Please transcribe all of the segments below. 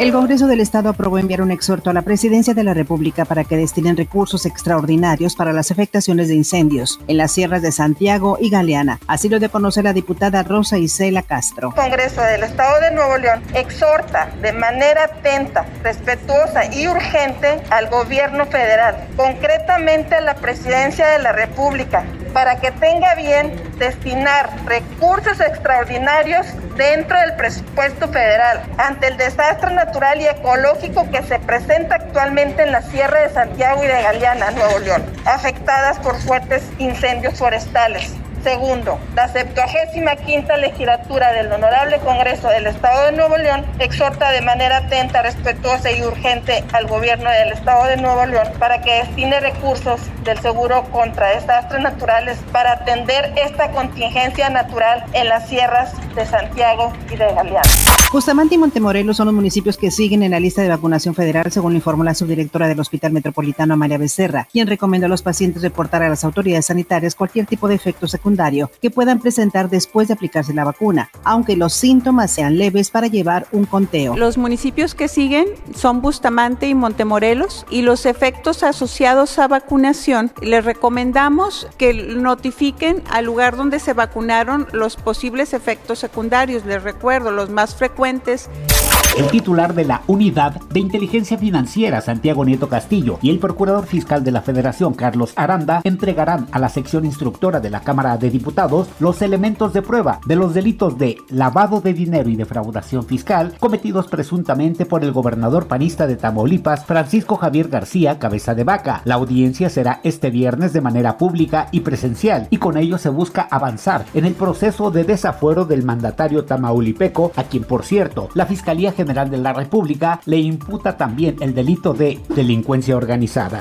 El Congreso del Estado aprobó enviar un exhorto a la Presidencia de la República para que destinen recursos extraordinarios para las afectaciones de incendios en las sierras de Santiago y Galeana. Así lo de conocer la diputada Rosa Isela Castro. El Congreso del Estado de Nuevo León exhorta de manera atenta, respetuosa y urgente al gobierno federal, concretamente a la Presidencia de la República, para que tenga bien destinar recursos extraordinarios dentro del presupuesto federal ante el desastre natural y ecológico que se presenta actualmente en la Sierra de Santiago y de Galeana, Nuevo León, afectadas por fuertes incendios forestales. Segundo, la 75 legislatura del Honorable Congreso del Estado de Nuevo León exhorta de manera atenta, respetuosa y urgente al gobierno del Estado de Nuevo León para que destine recursos del seguro contra desastres naturales para atender esta contingencia natural en las sierras de Santiago y de Galeana. Bustamante y Montemorelos son los municipios que siguen en la lista de vacunación federal, según lo informó la subdirectora del Hospital Metropolitano María Becerra, quien recomendó a los pacientes reportar a las autoridades sanitarias cualquier tipo de efecto secundario que puedan presentar después de aplicarse la vacuna, aunque los síntomas sean leves para llevar un conteo. Los municipios que siguen son Bustamante y Montemorelos y los efectos asociados a vacunación les recomendamos que notifiquen al lugar donde se vacunaron los posibles efectos secundarios. Les recuerdo, los más frecuentes el titular de la Unidad de Inteligencia Financiera, Santiago Nieto Castillo, y el procurador fiscal de la Federación, Carlos Aranda, entregarán a la sección instructora de la Cámara de Diputados los elementos de prueba de los delitos de lavado de dinero y defraudación fiscal cometidos presuntamente por el gobernador panista de Tamaulipas, Francisco Javier García, cabeza de vaca. La audiencia será este viernes de manera pública y presencial, y con ello se busca avanzar en el proceso de desafuero del mandatario tamaulipeco, a quien, por cierto, la Fiscalía General General de la República le imputa también el delito de delincuencia organizada.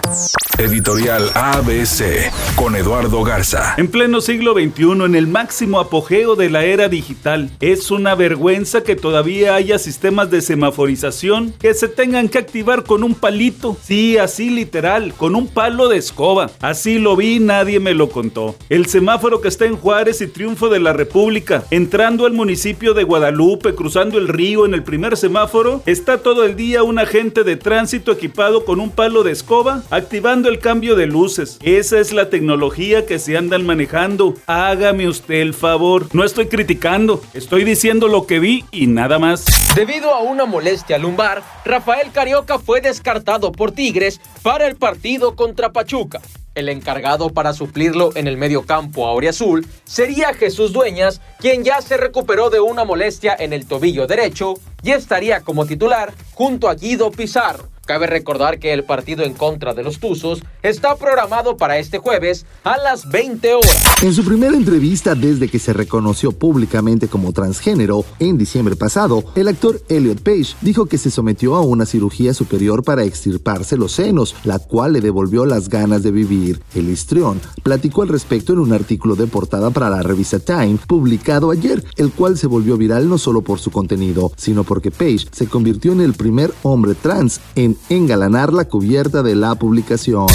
Editorial ABC con Eduardo Garza. En pleno siglo XXI, en el máximo apogeo de la era digital, es una vergüenza que todavía haya sistemas de semaforización que se tengan que activar con un palito. Sí, así literal, con un palo de escoba. Así lo vi, nadie me lo contó. El semáforo que está en Juárez y Triunfo de la República, entrando al municipio de Guadalupe, cruzando el río en el primer semáforo, está todo el día un agente de tránsito equipado con un palo de escoba, activando el cambio de luces. Esa es la tecnología que se andan manejando. Hágame usted el favor. No estoy criticando, estoy diciendo lo que vi y nada más. Debido a una molestia lumbar, Rafael Carioca fue descartado por Tigres para el partido contra Pachuca. El encargado para suplirlo en el medio campo Azul sería Jesús Dueñas, quien ya se recuperó de una molestia en el tobillo derecho y estaría como titular junto a Guido Pizarro. Cabe recordar que el partido en contra de los Tuzos está programado para este jueves a las 20 horas. En su primera entrevista desde que se reconoció públicamente como transgénero en diciembre pasado, el actor Elliot Page dijo que se sometió a una cirugía superior para extirparse los senos, la cual le devolvió las ganas de vivir. El histrión platicó al respecto en un artículo de portada para la revista Time publicado ayer, el cual se volvió viral no solo por su contenido, sino porque Page se convirtió en el primer hombre trans en engalanar la cubierta de la publicación.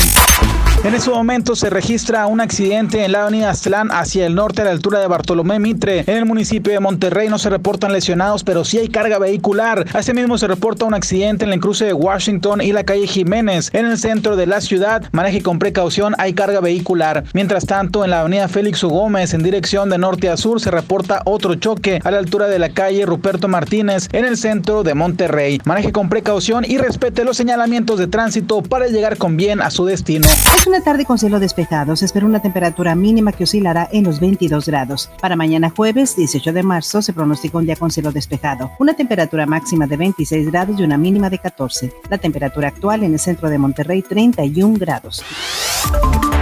En ese momento se registra un accidente en la avenida Aztlán hacia el norte a la altura de Bartolomé Mitre. En el municipio de Monterrey no se reportan lesionados, pero sí hay carga vehicular. Asimismo se reporta un accidente en el cruce de Washington y la calle Jiménez. En el centro de la ciudad, maneje con precaución, hay carga vehicular. Mientras tanto, en la avenida Félix U. Gómez, en dirección de norte a sur, se reporta otro choque a la altura de la calle Ruperto Martínez, en el centro de Monterrey. Maneje con precaución y respete los señalamientos de tránsito para llegar con bien a su destino una tarde con cielo despejado. Se espera una temperatura mínima que oscilará en los 22 grados. Para mañana jueves 18 de marzo se pronostica un día con cielo despejado. Una temperatura máxima de 26 grados y una mínima de 14. La temperatura actual en el centro de Monterrey 31 grados.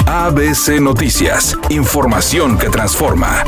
ABC Noticias. Información que transforma.